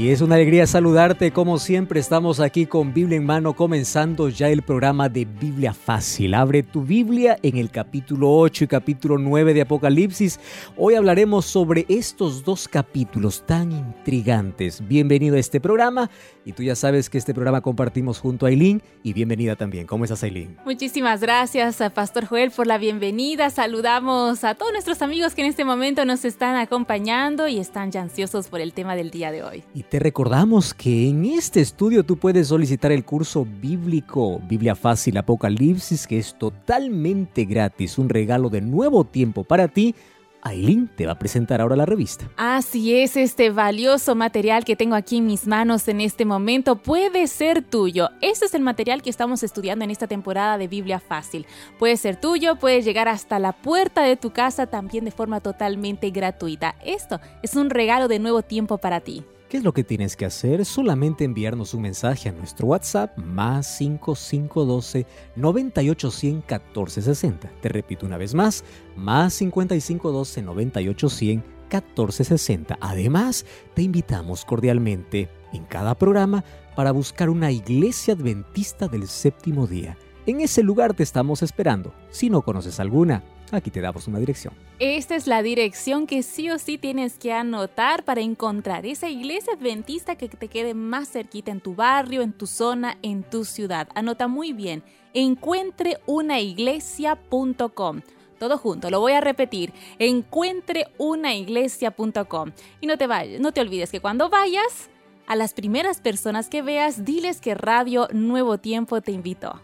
Y es una alegría saludarte, como siempre estamos aquí con Biblia en mano, comenzando ya el programa de Biblia Fácil. Abre tu Biblia en el capítulo 8 y capítulo 9 de Apocalipsis. Hoy hablaremos sobre estos dos capítulos tan intrigantes. Bienvenido a este programa y tú ya sabes que este programa compartimos junto a Aileen y bienvenida también. ¿Cómo estás Aileen? Muchísimas gracias a Pastor Joel por la bienvenida. Saludamos a todos nuestros amigos que en este momento nos están acompañando y están ya ansiosos por el tema del día de hoy. Y te recordamos que en este estudio tú puedes solicitar el curso bíblico Biblia Fácil Apocalipsis, que es totalmente gratis, un regalo de nuevo tiempo para ti. Aileen te va a presentar ahora la revista. Así es, este valioso material que tengo aquí en mis manos en este momento puede ser tuyo. Este es el material que estamos estudiando en esta temporada de Biblia Fácil. Puede ser tuyo, puede llegar hasta la puerta de tu casa también de forma totalmente gratuita. Esto es un regalo de nuevo tiempo para ti. ¿Qué es lo que tienes que hacer? Solamente enviarnos un mensaje a nuestro WhatsApp más 5512 9810 1460. Te repito una vez más, más 5512 9810 1460. Además, te invitamos cordialmente en cada programa para buscar una iglesia adventista del séptimo día. En ese lugar te estamos esperando. Si no conoces alguna, Aquí te damos una dirección. Esta es la dirección que sí o sí tienes que anotar para encontrar esa iglesia adventista que te quede más cerquita en tu barrio, en tu zona, en tu ciudad. Anota muy bien, encuentreunaiglesia.com. Todo junto, lo voy a repetir, encuentreunaiglesia.com. Y no te vayas, no te olvides que cuando vayas, a las primeras personas que veas, diles que Radio Nuevo Tiempo te invitó.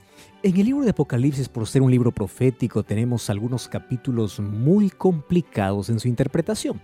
En el libro de Apocalipsis, por ser un libro profético, tenemos algunos capítulos muy complicados en su interpretación.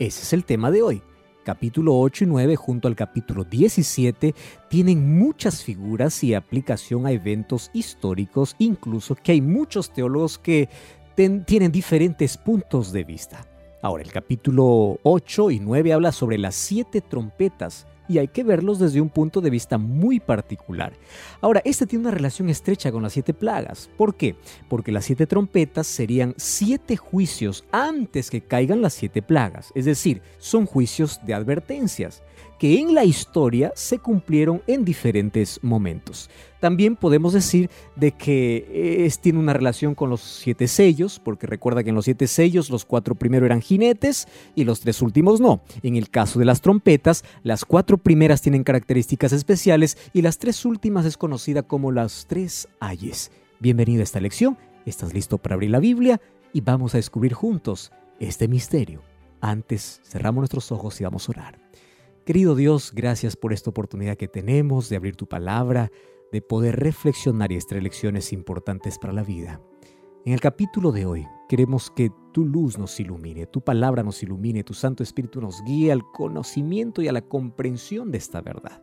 Ese es el tema de hoy. Capítulo 8 y 9 junto al capítulo 17 tienen muchas figuras y aplicación a eventos históricos, incluso que hay muchos teólogos que tienen diferentes puntos de vista. Ahora, el capítulo 8 y 9 habla sobre las siete trompetas y hay que verlos desde un punto de vista muy particular. Ahora, este tiene una relación estrecha con las siete plagas. ¿Por qué? Porque las siete trompetas serían siete juicios antes que caigan las siete plagas, es decir, son juicios de advertencias que en la historia se cumplieron en diferentes momentos. También podemos decir de que es, tiene una relación con los siete sellos, porque recuerda que en los siete sellos los cuatro primeros eran jinetes y los tres últimos no. En el caso de las trompetas, las cuatro primeras tienen características especiales y las tres últimas es conocida como las tres ayes. Bienvenido a esta lección, estás listo para abrir la Biblia y vamos a descubrir juntos este misterio. Antes cerramos nuestros ojos y vamos a orar. Querido Dios, gracias por esta oportunidad que tenemos de abrir tu palabra, de poder reflexionar y extraer lecciones importantes para la vida. En el capítulo de hoy queremos que tu luz nos ilumine, tu palabra nos ilumine, tu Santo Espíritu nos guíe al conocimiento y a la comprensión de esta verdad.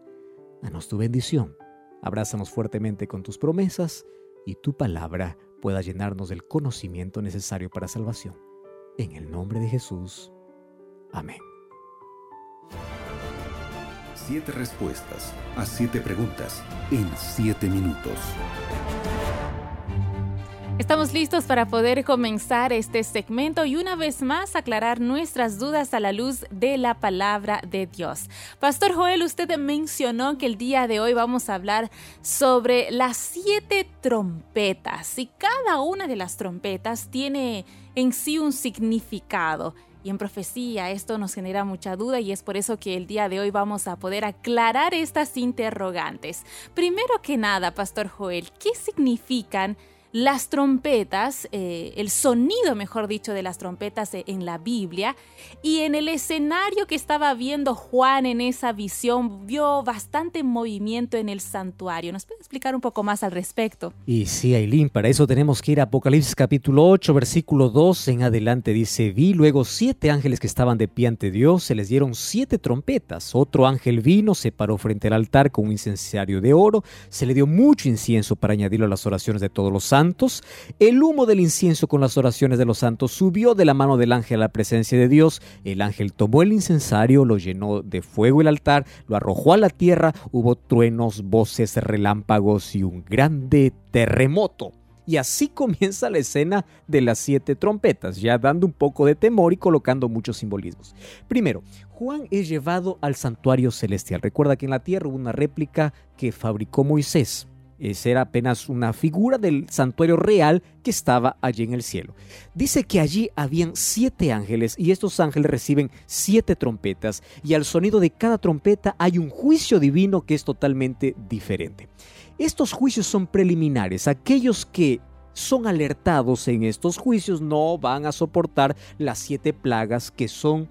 Danos tu bendición, abrázanos fuertemente con tus promesas y tu palabra pueda llenarnos del conocimiento necesario para salvación. En el nombre de Jesús. Amén. Siete respuestas a siete preguntas en siete minutos. Estamos listos para poder comenzar este segmento y una vez más aclarar nuestras dudas a la luz de la palabra de Dios. Pastor Joel, usted mencionó que el día de hoy vamos a hablar sobre las siete trompetas y cada una de las trompetas tiene en sí un significado y en profecía. Esto nos genera mucha duda y es por eso que el día de hoy vamos a poder aclarar estas interrogantes. Primero que nada, Pastor Joel, ¿qué significan las trompetas, eh, el sonido, mejor dicho, de las trompetas e, en la Biblia. Y en el escenario que estaba viendo Juan en esa visión, vio bastante movimiento en el santuario. ¿Nos puede explicar un poco más al respecto? Y sí, Aileen, para eso tenemos que ir a Apocalipsis capítulo 8, versículo 2 en adelante. Dice, vi luego siete ángeles que estaban de pie ante Dios, se les dieron siete trompetas. Otro ángel vino, se paró frente al altar con un incenciario de oro, se le dio mucho incienso para añadirlo a las oraciones de todos los santos El humo del incienso con las oraciones de los santos subió de la mano del ángel a la presencia de Dios. El ángel tomó el incensario, lo llenó de fuego el altar, lo arrojó a la tierra. Hubo truenos, voces, relámpagos y un grande terremoto. Y así comienza la escena de las siete trompetas, ya dando un poco de temor y colocando muchos simbolismos. Primero, Juan es llevado al santuario celestial. Recuerda que en la tierra hubo una réplica que fabricó Moisés. Esa era apenas una figura del santuario real que estaba allí en el cielo. Dice que allí habían siete ángeles y estos ángeles reciben siete trompetas y al sonido de cada trompeta hay un juicio divino que es totalmente diferente. Estos juicios son preliminares. Aquellos que son alertados en estos juicios no van a soportar las siete plagas que son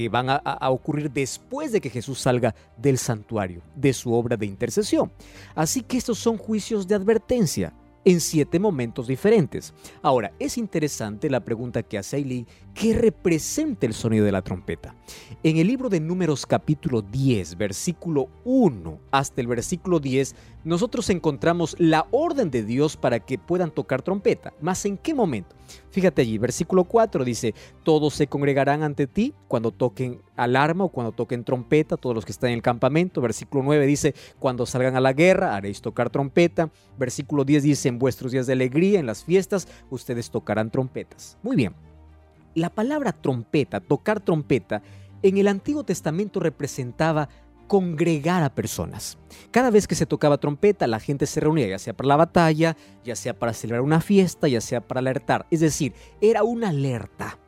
que van a, ocurrir después de que Jesús salga del santuario, de su obra de intercesión. Así que estos son juicios de advertencia en siete momentos diferentes. Ahora, es interesante la pregunta que hace Aileen, ¿qué representa el sonido de la trompeta? En el libro de Números capítulo 10, versículo 1 hasta el versículo 10, nosotros encontramos la orden de Dios para que puedan tocar trompeta. ¿Más en qué momento? Fíjate allí, versículo 4 dice, todos se congregarán ante ti cuando toquen alarma o cuando toquen trompeta, todos los que están en el campamento. Versículo 9 dice, cuando salgan a la guerra haréis tocar trompeta. Versículo 10 dice, en vuestros días de alegría, en las fiestas, ustedes tocarán trompetas. Muy bien, la palabra trompeta, tocar trompeta, en el Antiguo Testamento representaba congregar a personas. Cada vez que se tocaba trompeta, la gente se reunía, ya sea para la batalla, ya sea para celebrar una fiesta, ya sea para alertar. Es decir, era una alerta.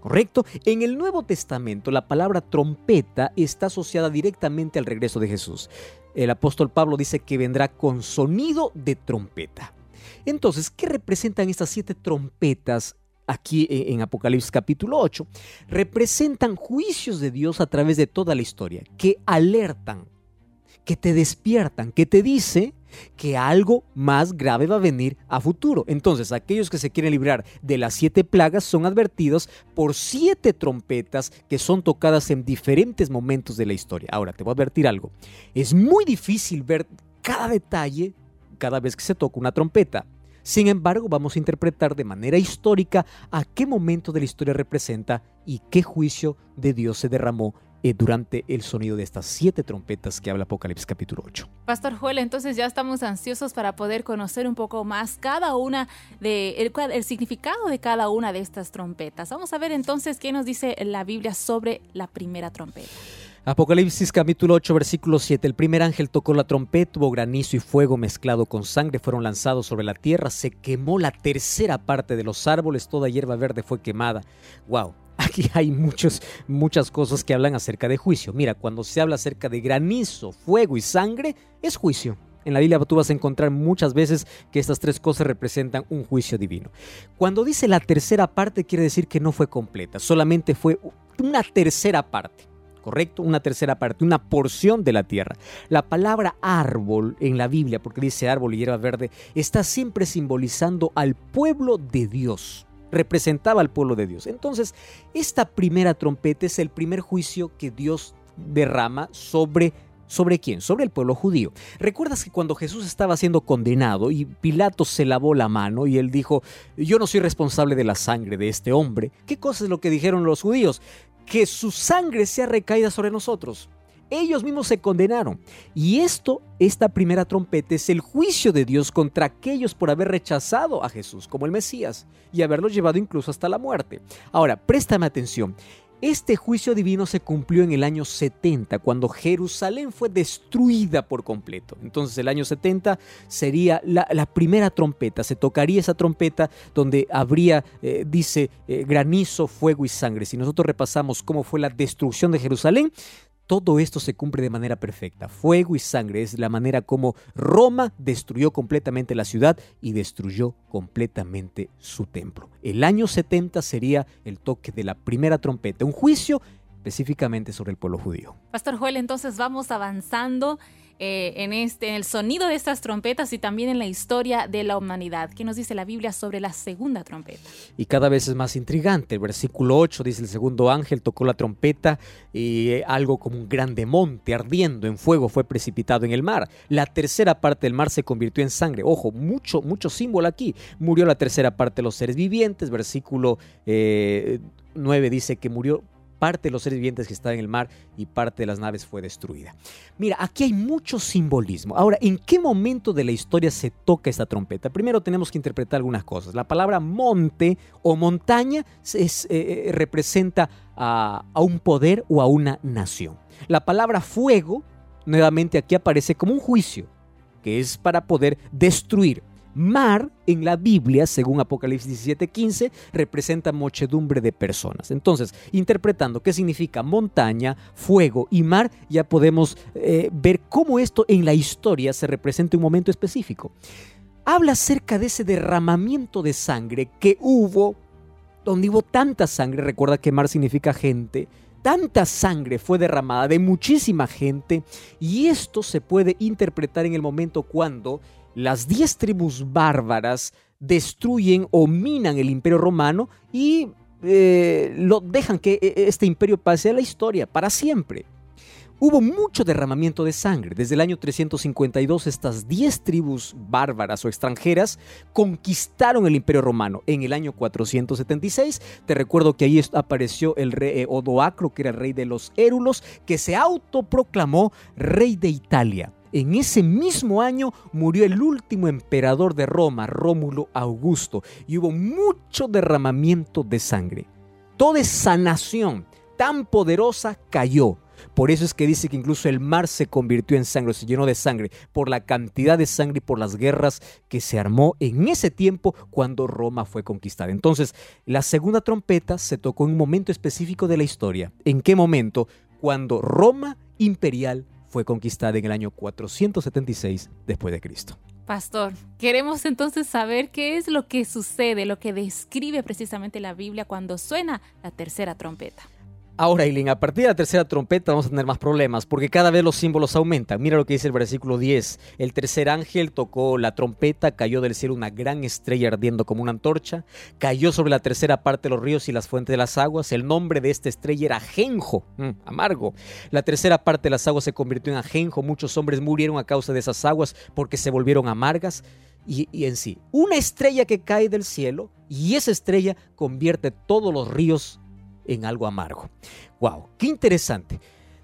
¿Correcto? En el Nuevo Testamento la palabra trompeta está asociada directamente al regreso de Jesús. El apóstol Pablo dice que vendrá con sonido de trompeta. Entonces, ¿qué representan estas siete trompetas aquí en Apocalipsis capítulo 8, representan juicios de Dios a través de toda la historia, que alertan, que te despiertan, que te dice que algo más grave va a venir a futuro. Entonces, aquellos que se quieren librar de las siete plagas son advertidos por siete trompetas que son tocadas en diferentes momentos de la historia. Ahora, te voy a advertir algo. Es muy difícil ver cada detalle cada vez que se toca una trompeta. Sin embargo, vamos a interpretar de manera histórica a qué momento de la historia representa y qué juicio de Dios se derramó eh, durante el sonido de estas siete trompetas que habla Apocalipsis capítulo 8. Pastor Joel, entonces ya estamos ansiosos para poder conocer un poco más cada una de el, el, significado de cada una de estas trompetas. Vamos a ver entonces qué nos dice la Biblia sobre la primera trompeta. Apocalipsis capítulo 8 versículo 7. El primer ángel tocó la trompeta, hubo granizo y fuego mezclado con sangre, fueron lanzados sobre la tierra, se quemó la tercera parte de los árboles, toda hierba verde fue quemada. Wow, aquí hay muchos, muchas cosas que hablan acerca de juicio. Mira, cuando se habla acerca de granizo, fuego y sangre, es juicio. En la Biblia tú vas a encontrar muchas veces que estas tres cosas representan un juicio divino. Cuando dice la tercera parte quiere decir que no fue completa, solamente fue una tercera parte. ¿Correcto? Una tercera parte, una porción de la tierra. La palabra árbol en la Biblia, porque dice árbol y hierba verde, está siempre simbolizando al pueblo de Dios. Representaba al pueblo de Dios. Entonces, esta primera trompeta es el primer juicio que Dios derrama sobre ¿Sobre quién? Sobre el pueblo judío. ¿Recuerdas que cuando Jesús estaba siendo condenado y Pilato se lavó la mano y él dijo, yo no soy responsable de la sangre de este hombre? ¿Qué cosa es lo que dijeron los judíos? Que su sangre sea recaída sobre nosotros. Ellos mismos se condenaron. Y esto, esta primera trompeta, es el juicio de Dios contra aquellos por haber rechazado a Jesús como el Mesías y haberlo llevado incluso hasta la muerte. Ahora, préstame atención. Este juicio divino se cumplió en el año 70, cuando Jerusalén fue destruida por completo. Entonces el año 70 sería la, primera trompeta, se tocaría esa trompeta donde habría, eh, dice, eh, granizo, fuego y sangre. Si nosotros repasamos cómo fue la destrucción de Jerusalén, todo esto se cumple de manera perfecta. Fuego y sangre es la manera como Roma destruyó completamente la ciudad y destruyó completamente su templo. El año 70 sería el toque de la primera trompeta, un juicio específicamente sobre el pueblo judío. Pastor Joel, entonces vamos avanzando eh, en, este, el sonido de estas trompetas y también en la historia de la humanidad. ¿Qué nos dice la Biblia sobre la segunda trompeta? Y cada vez es más intrigante. El versículo 8 dice, el segundo ángel tocó la trompeta y eh, algo como un grande monte ardiendo en fuego fue precipitado en el mar. La tercera parte del mar se convirtió en sangre. Ojo, mucho, mucho símbolo aquí. Murió la tercera parte de los seres vivientes. Versículo 9 eh, dice que murió parte de los seres vivientes que estaban en el mar y parte de las naves fue destruida. Mira, aquí hay mucho simbolismo. Ahora, ¿en qué momento de la historia se toca esta trompeta? Primero tenemos que interpretar algunas cosas. La palabra monte o montaña eh, eh, representa a, a un poder o a una nación. La palabra fuego, nuevamente aquí aparece como un juicio, que es para poder destruir. Mar en la Biblia, según Apocalipsis 17:15, representa muchedumbre de personas. Entonces, interpretando qué significa montaña, fuego y mar, ya podemos eh, ver cómo esto en la historia se representa en un momento específico. Habla acerca de ese derramamiento de sangre que hubo, donde hubo tanta sangre, recuerda que mar significa gente, tanta sangre fue derramada de muchísima gente y esto se puede interpretar en el momento cuando las diez tribus bárbaras destruyen o minan el imperio romano y eh, lo dejan que eh, este imperio pase a la historia para siempre. Hubo mucho derramamiento de sangre. Desde el año 352 estas 10 tribus bárbaras o extranjeras conquistaron el imperio romano. En el año 476, te recuerdo que ahí apareció el rey eh, Odoacro, que era el rey de los Érulos, que se autoproclamó rey de Italia. En ese mismo año murió el último emperador de Roma, Rómulo Augusto, y hubo mucho derramamiento de sangre. Toda esa nación tan poderosa cayó. Por eso es que dice que incluso el mar se convirtió en sangre, se llenó de sangre, por la cantidad de sangre y por las guerras que se armó en ese tiempo cuando Roma fue conquistada. Entonces, la segunda trompeta se tocó en un momento específico de la historia. ¿En qué momento? Cuando Roma imperial fue conquistada en el año 476 después de Cristo. Pastor, queremos entonces saber qué es lo que sucede, lo que describe precisamente la Biblia cuando suena la tercera trompeta. Ahora, Eileen, a partir de la tercera trompeta vamos a tener más problemas, porque cada vez los símbolos aumentan. Mira lo que dice el versículo 10. El tercer ángel tocó la trompeta, cayó del cielo una gran estrella ardiendo como una antorcha, cayó sobre la tercera parte de los ríos y las fuentes de las aguas. El nombre de esta estrella era ajenjo, mm, amargo. La tercera parte de las aguas se convirtió en ajenjo. Muchos hombres murieron a causa de esas aguas porque se volvieron amargas. Y, y en sí, una estrella que cae del cielo y esa estrella convierte todos los ríos en algo amargo. ¡Wow! ¡Qué interesante!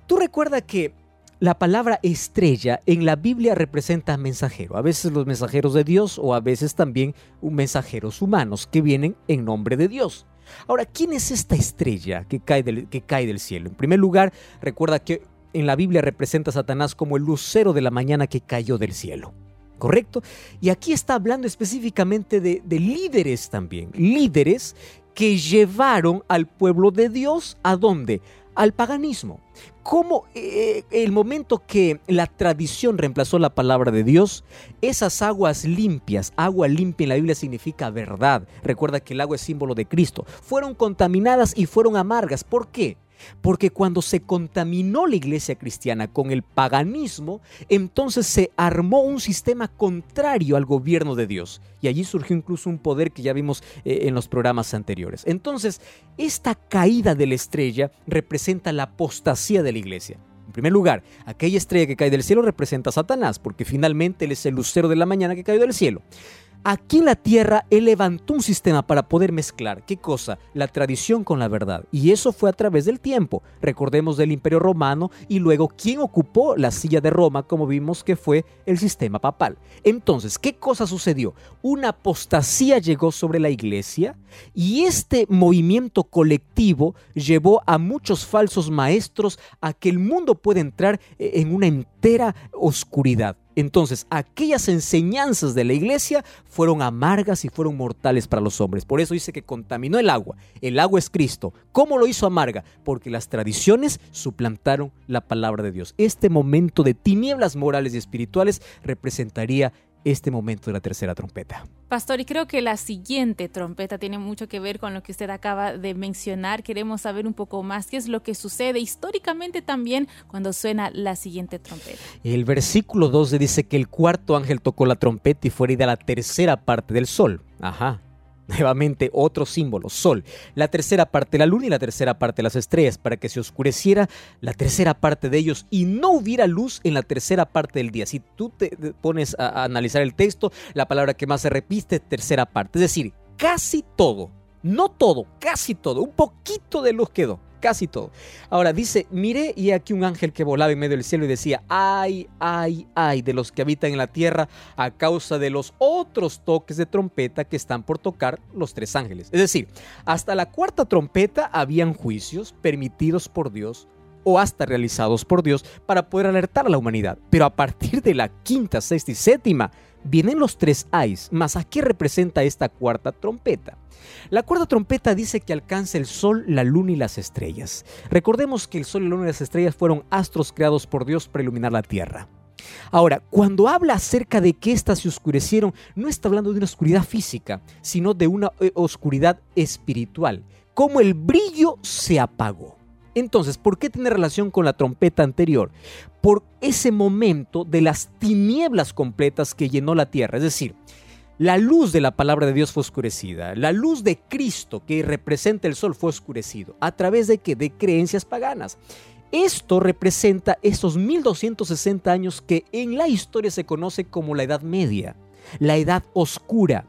Tú recuerda que la palabra estrella en la Biblia representa mensajero, a veces los mensajeros de Dios o a veces también mensajeros humanos que vienen en nombre de Dios. Ahora, ¿quién es esta estrella que cae del, que cae del cielo? En primer lugar, recuerda que en la Biblia representa a Satanás como el lucero de la mañana que cayó del cielo. ¿Correcto? Y aquí está hablando específicamente de, de líderes también, líderes que llevaron al pueblo de Dios a dónde? Al paganismo. Como eh, el momento que la tradición reemplazó la palabra de Dios, esas aguas limpias, agua limpia en la Biblia significa verdad. Recuerda que el agua es símbolo de Cristo. Fueron contaminadas y fueron amargas. ¿Por qué? Porque cuando se contaminó la iglesia cristiana con el paganismo, entonces se armó un sistema contrario al gobierno de Dios. Y allí surgió incluso un poder que ya vimos eh, en los programas anteriores. Entonces, esta caída de la estrella representa la apostasía de la iglesia. En primer lugar, aquella estrella que cae del cielo representa a Satanás, porque finalmente él es el lucero de la mañana que cayó del cielo. Aquí en la tierra él levantó un sistema para poder mezclar, ¿qué cosa? La tradición con la verdad. Y eso fue a través del tiempo. Recordemos del Imperio Romano y luego quién ocupó la silla de Roma, como vimos que fue el sistema papal. Entonces, ¿qué cosa sucedió? Una apostasía llegó sobre la iglesia y este movimiento colectivo llevó a muchos falsos maestros a que el mundo pueda entrar en una entera oscuridad. Entonces, aquellas enseñanzas de la iglesia fueron amargas y fueron mortales para los hombres. Por eso dice que contaminó el agua. El agua es Cristo. ¿Cómo lo hizo amarga? Porque las tradiciones suplantaron la palabra de Dios. Este momento de tinieblas morales y espirituales representaría este momento de la tercera trompeta. Pastor, y creo que la siguiente trompeta tiene mucho que ver con lo que usted acaba de mencionar. Queremos saber un poco más qué es lo que sucede históricamente también cuando suena la siguiente trompeta. El versículo 12 dice que el cuarto ángel tocó la trompeta y fue herida la tercera parte del sol. Ajá, Nuevamente otro símbolo, sol. La tercera parte de la luna y la tercera parte de las estrellas, para que se oscureciera la tercera parte de ellos y no hubiera luz en la tercera parte del día. Si tú te pones a, analizar el texto, la palabra que más se repite es tercera parte. Es decir, casi todo, no todo, casi todo, un poquito de luz quedó casi todo. Ahora dice, miré y aquí un ángel que volaba en medio del cielo y decía, ay, ay, ay de los que habitan en la tierra a causa de los otros toques de trompeta que están por tocar los tres ángeles. Es decir, hasta la cuarta trompeta habían juicios permitidos por Dios o hasta realizados por Dios para poder alertar a la humanidad. Pero a partir de la quinta, sexta y séptima, vienen los tres ayes. Más a qué representa esta cuarta trompeta. La cuarta trompeta dice que alcanza el sol, la luna y las estrellas. Recordemos que el sol, la luna y las estrellas fueron astros creados por Dios para iluminar la tierra. Ahora, cuando habla acerca de que éstas se oscurecieron, no está hablando de una oscuridad física, sino de una eh, oscuridad espiritual, como el brillo se apagó. Entonces, ¿por qué tiene relación con la trompeta anterior? Por ese momento de las tinieblas completas que llenó la tierra. Es decir, la luz de la palabra de Dios fue oscurecida. La luz de Cristo que representa el sol fue oscurecido. ¿A través de qué? De creencias paganas. Esto representa esos 1260 años que en la historia se conoce como la Edad Media, la Edad Oscura.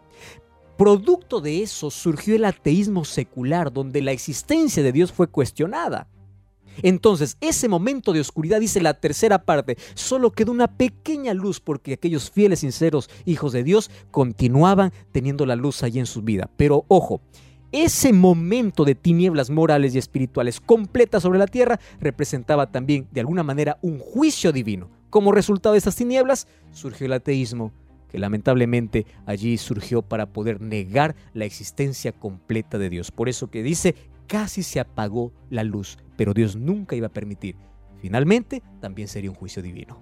Producto de eso surgió el ateísmo secular, donde la existencia de Dios fue cuestionada. Entonces, ese momento de oscuridad, dice la tercera parte, solo quedó una pequeña luz porque aquellos fieles, sinceros hijos de Dios continuaban teniendo la luz allí en su vida. Pero ojo, ese momento de tinieblas morales y espirituales completas sobre la tierra representaba también de alguna manera un juicio divino. Como resultado de esas tinieblas surgió el ateísmo, que lamentablemente allí surgió para poder negar la existencia completa de Dios. Por eso que dice casi se apagó la luz, pero Dios nunca iba a permitir. Finalmente, también sería un juicio divino.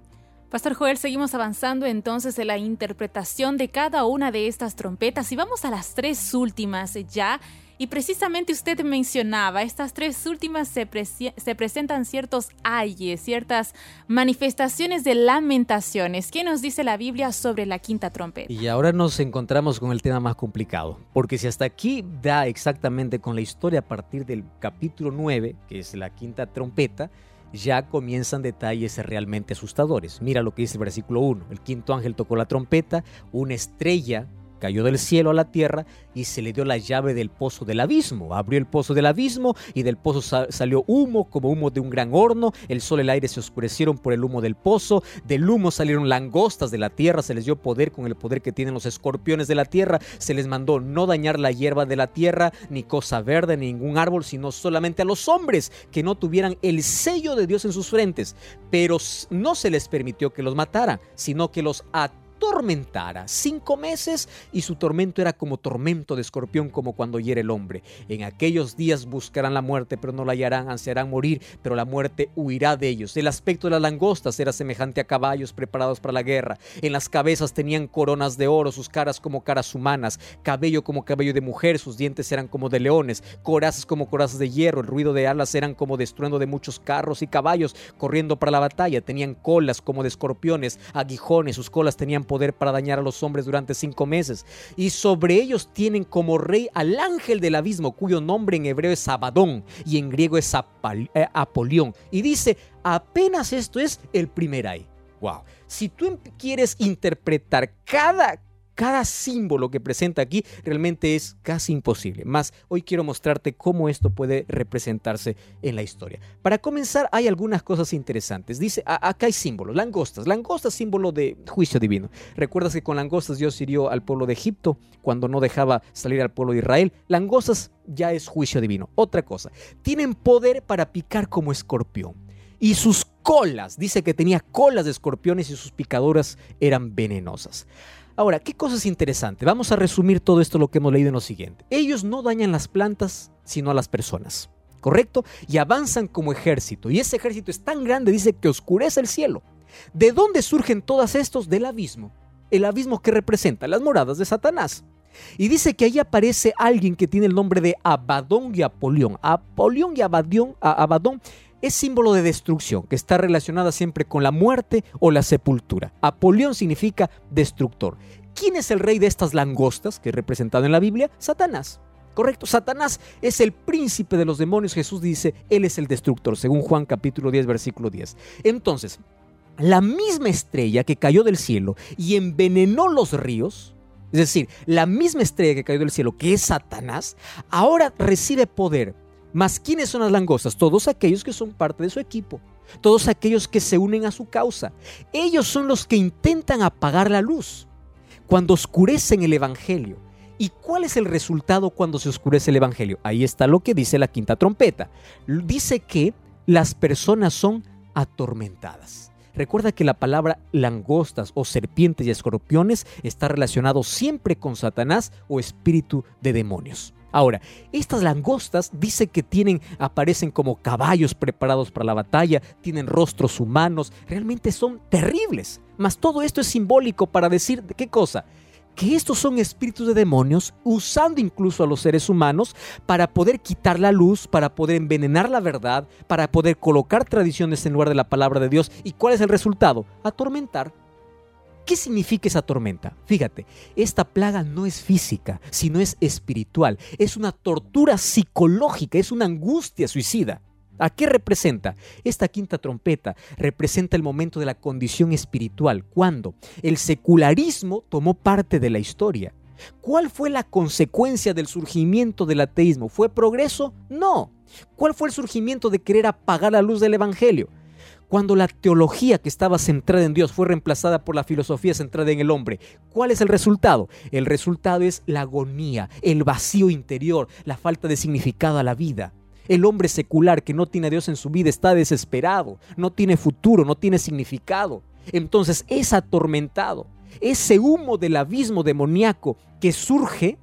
Pastor Joel, seguimos avanzando entonces en la interpretación de cada una de estas trompetas y vamos a las tres últimas ya y precisamente usted mencionaba, estas tres últimas se, presentan ciertos ayes, ciertas manifestaciones de lamentaciones. ¿Qué nos dice la Biblia sobre la quinta trompeta? Y ahora nos encontramos con el tema más complicado, porque si hasta aquí da exactamente con la historia a partir del capítulo 9, que es la quinta trompeta, ya comienzan detalles realmente asustadores. Mira lo que dice el versículo 1. El quinto ángel tocó la trompeta, una estrella cayó del cielo a la tierra y se le dio la llave del pozo del abismo. Abrió el pozo del abismo y del pozo salió humo como humo de un gran horno. El sol y el aire se oscurecieron por el humo del pozo. Del humo salieron langostas de la tierra. Se les dio poder con el poder que tienen los escorpiones de la tierra. Se les mandó no dañar la hierba de la tierra, ni cosa verde, ni ningún árbol, sino solamente a los hombres que no tuvieran el sello de Dios en sus frentes. Pero no se les permitió que los matara, sino que los tormentara cinco meses y su tormento era como tormento de escorpión como cuando hiere el hombre. En aquellos días buscarán la muerte pero no la hallarán, ansiarán morir pero la muerte huirá de ellos. El aspecto de las langostas era semejante a caballos preparados para la guerra. En las cabezas tenían coronas de oro, sus caras como caras humanas, cabello como cabello de mujer, sus dientes eran como de leones, corazas como corazas de hierro, el ruido de alas eran como de estruendo de muchos carros y caballos corriendo para la batalla, tenían colas como de escorpiones, aguijones, sus colas tenían poder para dañar a los hombres durante cinco meses. Y sobre ellos tienen como rey al ángel del abismo, cuyo nombre en hebreo es Abadón y en griego es eh, Apolión. Y dice, apenas esto es el primer ay. Wow. Si tú quieres interpretar cada, cada símbolo que presenta aquí realmente es casi imposible. Más, hoy quiero mostrarte cómo esto puede representarse en la historia. Para comenzar, hay algunas cosas interesantes. Dice, acá hay símbolos, langostas. Langostas, símbolo de juicio divino. Recuerdas que con langostas Dios hirió al pueblo de Egipto cuando no dejaba salir al pueblo de Israel. Langostas ya es juicio divino. Otra cosa, tienen poder para picar como escorpión. Y sus colas, dice que tenía colas de escorpiones y sus picadoras eran venenosas. Ahora, ¿qué cosa es interesante? Vamos a resumir todo esto lo que hemos leído en lo siguiente. Ellos no dañan las plantas, sino a las personas. ¿Correcto? Y avanzan como ejército. Y ese ejército es tan grande, dice, que oscurece el cielo. ¿De dónde surgen todos estos? Del abismo. el abismo que representa las moradas de Satanás. Y dice que ahí aparece alguien que tiene el nombre de Abadón y Apolión. Apolión y Abadón es símbolo de destrucción, que está relacionada siempre con la muerte o la sepultura. Apolión significa destructor. ¿Quién es el rey de estas langostas que es representado en la Biblia? Satanás. Correcto, Satanás es el príncipe de los demonios. Jesús dice, Él es el destructor, según Juan capítulo 10, versículo 10. Entonces, la misma estrella que cayó del cielo y envenenó los ríos, es decir, la misma estrella que cayó del cielo, que es Satanás, ahora recibe poder. Mas ¿quiénes son las langostas? Todos aquellos que son parte de su equipo, todos aquellos que se unen a su causa. Ellos son los que intentan apagar la luz cuando oscurecen el Evangelio. ¿Y cuál es el resultado cuando se oscurece el Evangelio? Ahí está lo que dice la quinta trompeta. Dice que las personas son atormentadas. Recuerda que la palabra langostas o serpientes y escorpiones está relacionado siempre con Satanás o espíritu de demonios. Ahora, estas langostas dice que tienen, aparecen como caballos preparados para la batalla, tienen rostros humanos, realmente son terribles. Mas todo esto es simbólico para decir qué cosa? que estos son espíritus de demonios usando incluso a los seres humanos para poder quitar la luz, para poder envenenar la verdad, para poder colocar tradiciones en lugar de la palabra de Dios. ¿Y cuál es el resultado? Atormentar. ¿Qué significa esa tormenta? Fíjate, esta plaga no es física, sino es espiritual. Es una tortura psicológica, es una angustia suicida. ¿A qué representa? Esta quinta trompeta representa el momento de la condición espiritual, cuando el secularismo tomó parte de la historia. ¿Cuál fue la consecuencia del surgimiento del ateísmo? ¿Fue progreso? No. ¿Cuál fue el surgimiento de querer apagar la luz del Evangelio? Cuando la teología que estaba centrada en Dios fue reemplazada por la filosofía centrada en el hombre, ¿cuál es el resultado? El resultado es la agonía, el vacío interior, la falta de significado a la vida. El hombre secular que no tiene a Dios en su vida está desesperado, no tiene futuro, no tiene significado. Entonces es atormentado. Ese humo del abismo demoníaco que surge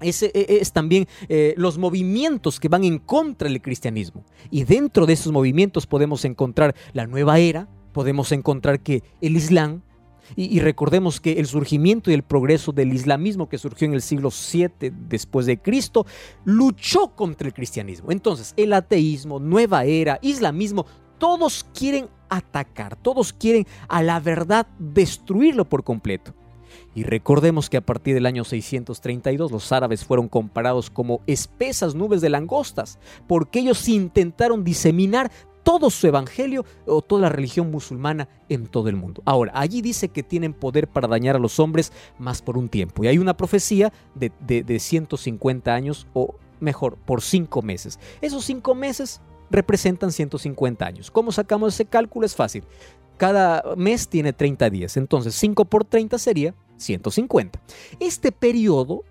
es, e, es, también eh, los movimientos que van en contra del cristianismo. Y dentro de esos movimientos podemos encontrar la nueva era, podemos encontrar que el Islam, y, recordemos que el surgimiento y el progreso del islamismo que surgió en el siglo VII después de Cristo luchó contra el cristianismo. Entonces, el ateísmo, nueva era, islamismo, todos quieren atacar, todos quieren a la verdad destruirlo por completo. Y recordemos que a partir del año 632 los árabes fueron comparados como espesas nubes de langostas, porque ellos intentaron diseminar todo su evangelio o toda la religión musulmana en todo el mundo. Ahora, allí dice que tienen poder para dañar a los hombres más por un tiempo. Y hay una profecía de, de, 150 años o mejor, por cinco meses. Esos cinco meses representan 150 años. ¿Cómo sacamos ese cálculo? Es fácil. Cada mes tiene 30 días, entonces 5 por 30 sería 150. Este periodo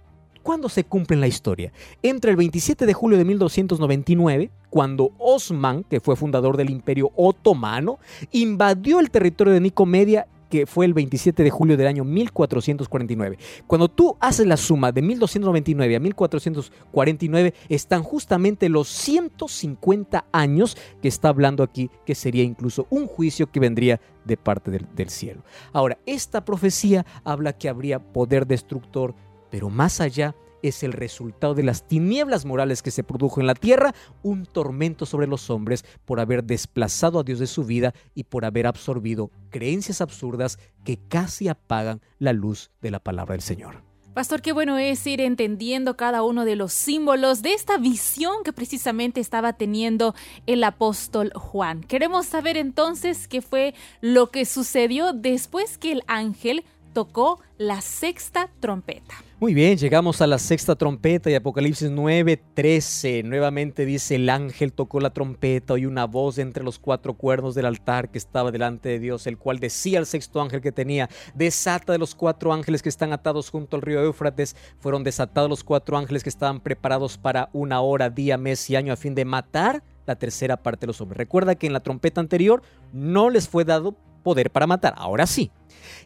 ¿Cuándo se cumple en la historia? Entre el 27 de julio de 1299, cuando Osman, que fue fundador del Imperio Otomano, invadió el territorio de Nicomedia que fue el 27 de julio del año 1449. Cuando tú haces la suma de 1299 a 1449, están justamente los 150 años que está hablando aquí, que sería incluso un juicio que vendría de parte del, del cielo. Ahora, esta profecía habla que habría poder destructor pero más allá es el resultado de las tinieblas morales que se produjo en la tierra, un tormento sobre los hombres por haber desplazado a Dios de su vida y por haber absorbido creencias absurdas que casi apagan la luz de la palabra del Señor. Pastor, qué bueno es ir entendiendo cada uno de los símbolos de esta visión que precisamente estaba teniendo el apóstol Juan. Queremos saber entonces qué fue lo que sucedió después que el ángel tocó la sexta trompeta. Muy bien, llegamos a la sexta trompeta y Apocalipsis 9:13. Nuevamente dice, el ángel tocó la trompeta y una voz entre los cuatro cuernos del altar que estaba delante de Dios, el cual decía al sexto ángel que tenía, desata de los cuatro ángeles que están atados junto al río Éufrates. Fueron desatados los cuatro ángeles que estaban preparados para una hora, día, mes y año a fin de matar la tercera parte de los hombres. Recuerda que en la trompeta anterior no les fue dado poder para matar, ahora sí.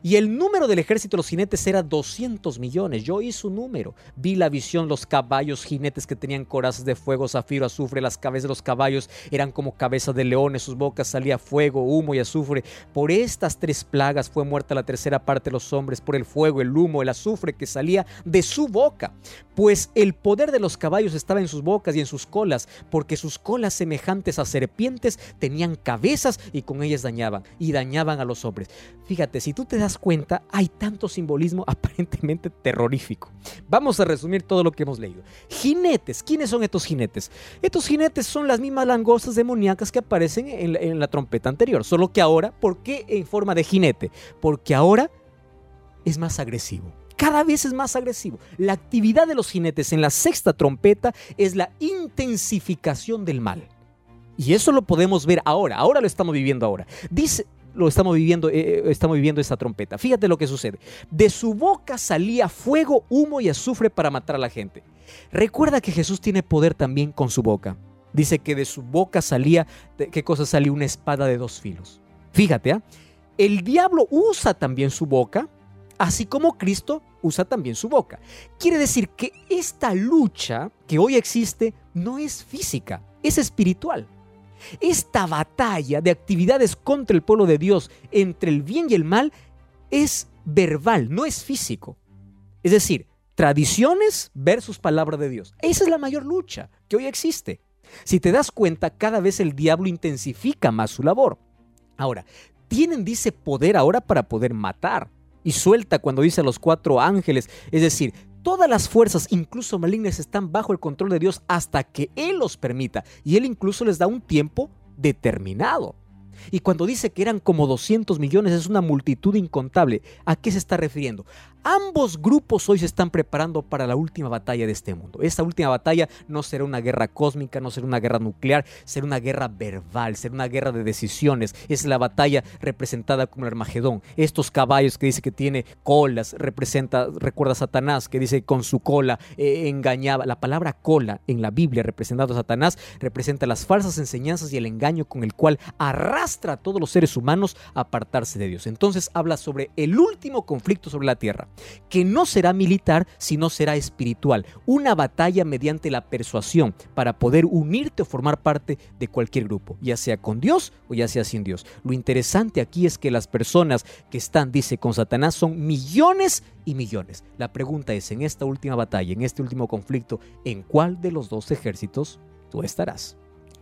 Y el número del ejército de los jinetes era 200 millones. Yo hice un número. Vi la visión, los caballos jinetes que tenían corazas de fuego, zafiro, azufre. Las cabezas de los caballos eran como cabezas de leones. Sus bocas salía fuego, humo y azufre. Por estas tres plagas fue muerta la tercera parte de los hombres, por el fuego, el humo, el azufre que salía de su boca. Pues el poder de los caballos estaba en sus bocas y en sus colas, porque sus colas semejantes a serpientes tenían cabezas y con ellas dañaban, y dañaban a los hombres. Fíjate, si tú te das cuenta, hay tanto simbolismo aparentemente terrorífico. Vamos a resumir todo lo que hemos leído. Jinetes, ¿quiénes son estos jinetes? Estos jinetes son las mismas langostas demoníacas que aparecen en la, en la trompeta anterior, solo que ahora, ¿por qué en forma de jinete? Porque ahora es más agresivo cada vez es más agresivo. La actividad de los jinetes en la sexta trompeta es la intensificación del mal. Y eso lo podemos ver ahora, ahora lo estamos viviendo ahora. Dice, lo estamos viviendo, eh, eh, estamos viviendo esta trompeta. Fíjate lo que sucede. De su boca salía fuego, humo y azufre para matar a la gente. Recuerda que Jesús tiene poder también con su boca. Dice que de su boca salía, ¿qué cosa salía? Una espada de dos filos. Fíjate, ¿ah? el diablo usa también su boca, así como Cristo usa también su boca. Quiere decir que esta lucha que hoy existe no es física, es espiritual. Esta batalla de actividades contra el pueblo de Dios entre el bien y el mal es verbal, no es físico. Es decir, tradiciones versus palabra de Dios. Esa es la mayor lucha que hoy existe. Si te das cuenta, cada vez el diablo intensifica más su labor. Ahora, tienen, dice, poder ahora para poder matar. Y suelta cuando dice a los cuatro ángeles. Es decir, todas las fuerzas, incluso malignas, están bajo el control de Dios hasta que Él los permita. Y Él incluso les da un tiempo determinado. Y cuando dice que eran como 200 millones, es una multitud incontable. ¿A qué se está refiriendo? Ambos grupos hoy se están preparando para la última batalla de este mundo. Esta última batalla no será una guerra cósmica, no será una guerra nuclear, será una guerra verbal, será una guerra de decisiones. Es la batalla representada como el Armagedón. Estos caballos que dice que tiene colas, representa, recuerda a Satanás que dice con su cola eh, engañaba. La palabra cola en la Biblia representando a Satanás representa las falsas enseñanzas y el engaño con el cual arrastra a todos los seres humanos a apartarse de Dios. Entonces habla sobre el último conflicto sobre la tierra que no será militar, sino será espiritual. Una batalla mediante la persuasión para poder unirte o formar parte de cualquier grupo, ya sea con Dios o ya sea sin Dios. Lo interesante aquí es que las personas que están, dice, con Satanás son millones y millones. La pregunta es, en esta última batalla, en este último conflicto, ¿en cuál de los dos ejércitos tú estarás?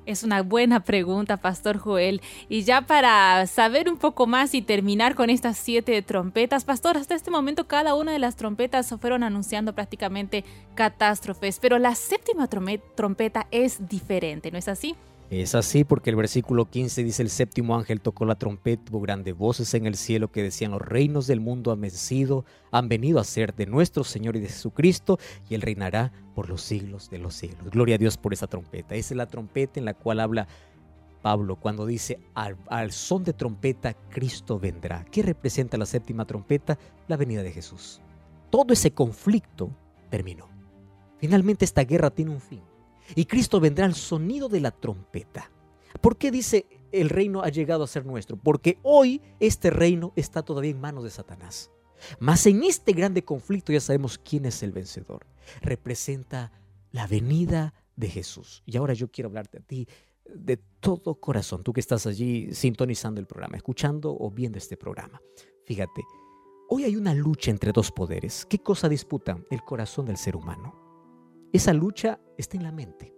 Es una buena pregunta, Pastor Joel. Y ya para saber un poco más y terminar con estas siete trompetas, Pastor, hasta este momento cada una de las trompetas fueron anunciando prácticamente catástrofes, pero la séptima trompeta es diferente, ¿no es así? Es así porque el versículo 15 dice el séptimo ángel tocó la trompeta, hubo grandes voces en el cielo que decían los reinos del mundo han vencido, han venido a ser de nuestro Señor y de Jesucristo y Él reinará por los siglos de los siglos. Gloria a Dios por esa trompeta. Esa es la trompeta en la cual habla Pablo cuando dice al, al son de trompeta Cristo vendrá. ¿Qué representa la séptima trompeta? La venida de Jesús. Todo ese conflicto terminó. Finalmente esta guerra tiene un fin y Cristo vendrá al sonido de la trompeta. ¿Por qué dice el reino ha llegado a ser nuestro? Porque hoy este reino está todavía en manos de Satanás. Mas en este grande conflicto ya sabemos quién es el vencedor. Representa la venida de Jesús. Y ahora yo quiero hablarte a ti de todo corazón, tú que estás allí sintonizando el programa, escuchando o viendo este programa. Fíjate, hoy hay una lucha entre dos poderes. ¿Qué cosa disputan? El corazón del ser humano. Esa lucha está en la mente.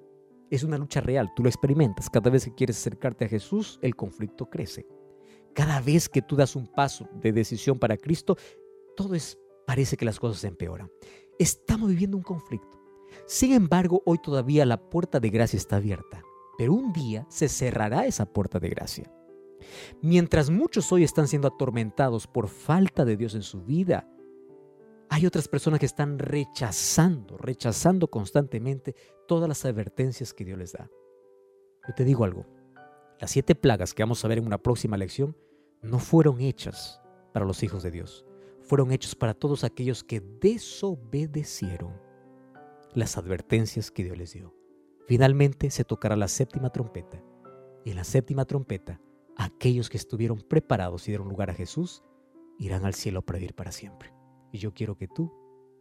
Es una lucha real, tú lo experimentas. Cada vez que quieres acercarte a Jesús, el conflicto crece. Cada vez que tú das un paso de decisión para Cristo, todo es parece que las cosas se empeoran. Estamos viviendo un conflicto. Sin embargo, hoy todavía la puerta de gracia está abierta, pero un día se cerrará esa puerta de gracia. Mientras muchos hoy están siendo atormentados por falta de Dios en su vida, hay otras personas que están rechazando, rechazando constantemente todas las advertencias que Dios les da. Yo te digo algo, las siete plagas que vamos a ver en una próxima lección no fueron hechas para los hijos de Dios, fueron hechas para todos aquellos que desobedecieron las advertencias que Dios les dio. Finalmente se tocará la séptima trompeta y en la séptima trompeta aquellos que estuvieron preparados y dieron lugar a Jesús irán al cielo para vivir para siempre. Y yo quiero que tú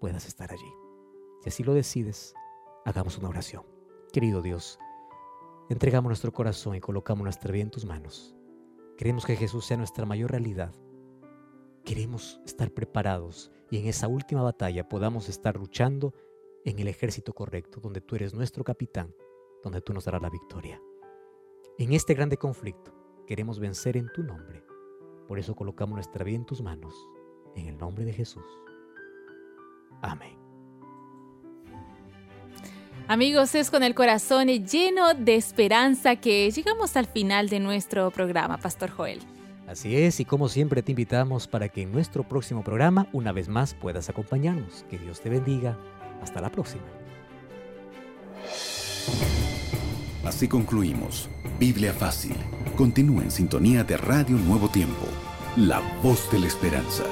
puedas estar allí. Si así lo decides, hagamos una oración. Querido Dios, entregamos nuestro corazón y colocamos nuestra vida en tus manos. Queremos que Jesús sea nuestra mayor realidad. Queremos estar preparados y en esa última batalla podamos estar luchando en el ejército correcto, donde tú eres nuestro capitán, donde tú nos darás la victoria. En este grande conflicto queremos vencer en tu nombre. Por eso colocamos nuestra vida en tus manos, en el nombre de Jesús. Amén. Amigos, es con el corazón lleno de esperanza que llegamos al final de nuestro programa, Pastor Joel. Así es, y como siempre te invitamos para que en nuestro próximo programa una vez más puedas acompañarnos. Que Dios te bendiga. Hasta la próxima. Así concluimos. Biblia Fácil. Continúa en sintonía de Radio Nuevo Tiempo, la voz de la esperanza.